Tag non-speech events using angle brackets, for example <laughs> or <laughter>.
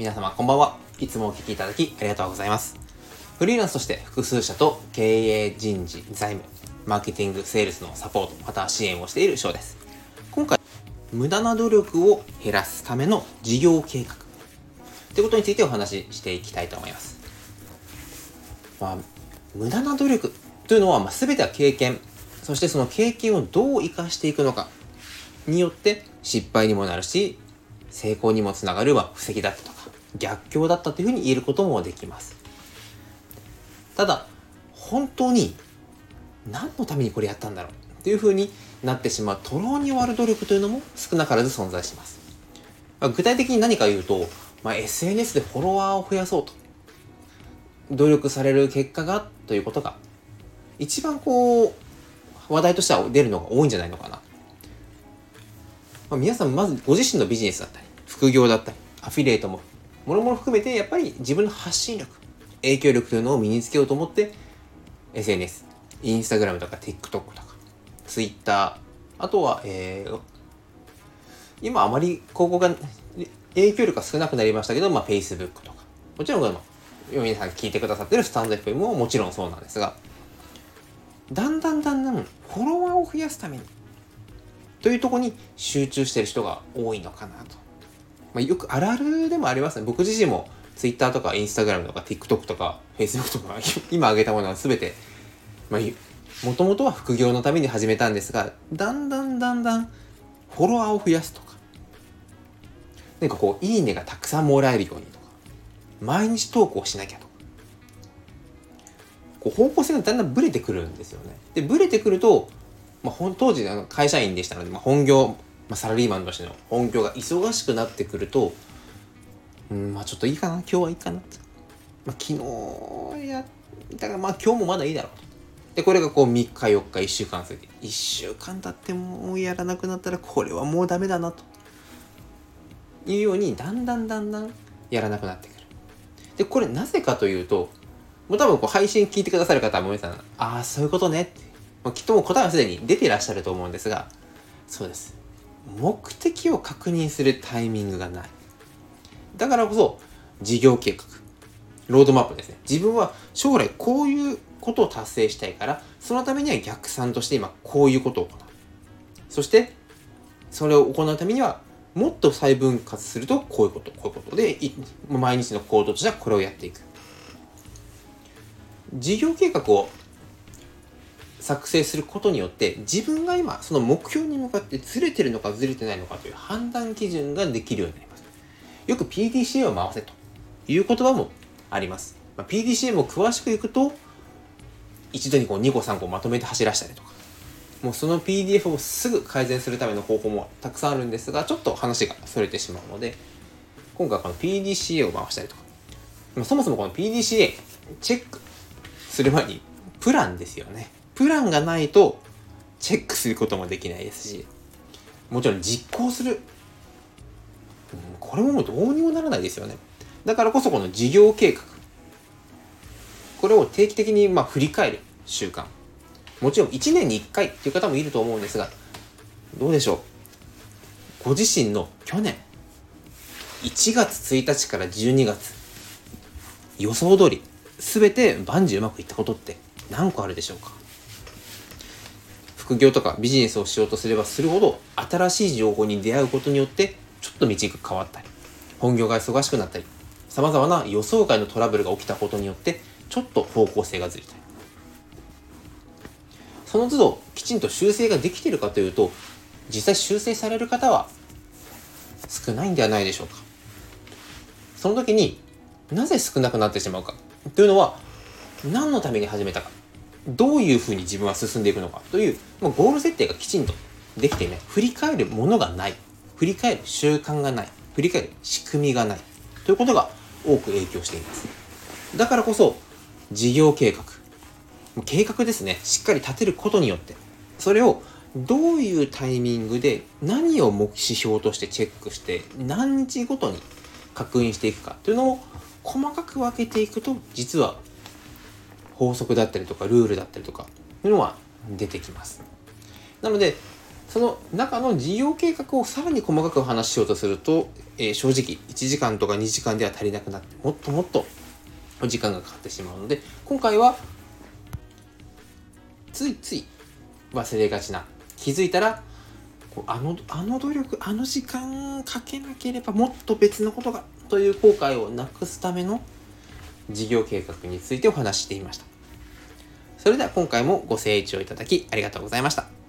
皆様こんばんは。いつもお聞きいただきありがとうございます。フリーランスとして複数社と経営、人事、財務、マーケティング、セールスのサポート、また支援をしている翔です。今回、無駄な努力を減らすための事業計画ということについてお話ししていきたいと思います。まあ、無駄な努力というのは、まあ、全ては経験、そしてその経験をどう生かしていくのかによって失敗にもなるし、成功にもつながる、まあ、布石だったとか、逆境だったというふうに言えることもできます。ただ、本当に何のためにこれやったんだろうというふうになってしまう、とろうに終わる努力というのも少なからず存在します。まあ具体的に何か言うと、まあ、SNS でフォロワーを増やそうと努力される結果がということが一番こう話題としては出るのが多いんじゃないのかな、まあ、皆さんまずご自身のビジネスだったり副業だったりアフィリエイトももろもろ含めてやっぱり自分の発信力影響力というのを身につけようと思って SNS インスタグラムとか TikTok とか Twitter あとは、えー、今あまり広告が影響力が少なくなりましたけど、まあ、Facebook とか。もちろんこれも皆さん聞いてくださってるスタンド FM ももちろんそうなんですがだんだんだんだんフォロワーを増やすためにというところに集中している人が多いのかなと、まあ、よくあるあるでもありますね。僕自身も Twitter とか Instagram とか TikTok とか Facebook とか <laughs> 今挙げたものは全てまあもともとは副業のために始めたんですがだんだんだんだんフォロワーを増やすとか。なんかこういいねがたくさんもらえるようにとか。毎日投稿しなきゃとか。こう方向性がだんだんブレてくるんですよね。でブレてくると、まあ、当時の会社員でしたので、まあ、本業、まあ、サラリーマンとしての本業が忙しくなってくるとうんまあちょっといいかな今日はいいかなと、まあ、昨日やだからまあ今日もまだいいだろうでこれがこう3日4日1週間過ぎて1週間経ってもうやらなくなったらこれはもうダメだなと。いうようにだんだんだんだんやらなくなってくる。でこれなぜかというともう多分こう配信聞いてくださる方は皆さんああそういうことねって、まあ、きっともう答えはすでに出ていらっしゃると思うんですがそうです。目的を確認するタイミングがない。だからこそ事業計画。ロードマップですね。自分は将来こういうことを達成したいからそのためには逆算として今こういうことを行う。そしてそれを行うためにはもっと細分割するとこういうこと。こういうことで毎日の行動としてはこれをやっていく。事業計画を作成することによって自分が今その目標に向かってずれてるのかずれてないのかという判断基準ができるようになります。よく PDCA を回せという言葉もあります、まあ、PDCA も詳しくいくと一度にこう2個3個まとめて走らせたりとかもうその PDF をすぐ改善するための方法もたくさんあるんですがちょっと話がそれてしまうので今回この PDCA を回したりとかそもそもこの PDCA チェックする前にプランですよね。プランがないとチェックすることもできないですしもちろん実行する、これももうどうにもならないですよね。だからこそこの事業計画。これを定期的にまあ振り返る習慣。もちろん1年に1回っていう方もいると思うんですがどうでしょう。ご自身の去年1月1日から12月予想通り全て万事うまくいったことって何個あるでしょうか？副業とかビジネスをしようとすればするほど新しい情報に出会うことによってちょっと道が変わったり本業が忙しくなったりさまざまな予想外のトラブルが起きたことによってちょっと方向性がずれたりその都度きちんと修正ができているかというと実際修正される方は少ないんではないでしょうか。その時になぜ少なくなってしまうか。というのは何のために始めたか。どういうふうに自分は進んでいくのかというもうゴール設定がきちんとできていない。振り返るものがない。振り返る習慣がない。振り返る仕組みがないということが多く影響しています。だからこそ事業計画。計画ですね。しっかり立てることによって。それをどういうタイミングで何を指標としてチェックして何日ごとに確認していくかというのを細かく分けていくと実は法則だったりとかルールだったりとかいうのは出てきます。なのでその中の事業計画をさらに細かく話しようとするとえー、正直1時間とか2時間では足りなくなってもっともっと時間がかかってしまうので今回はついつい忘れがちな気づいたらあのあの努力あの時間かけなければもっと別のことがという後悔をなくすための事業計画についてお話していました。それでは今回もご清聴いただきありがとうございました。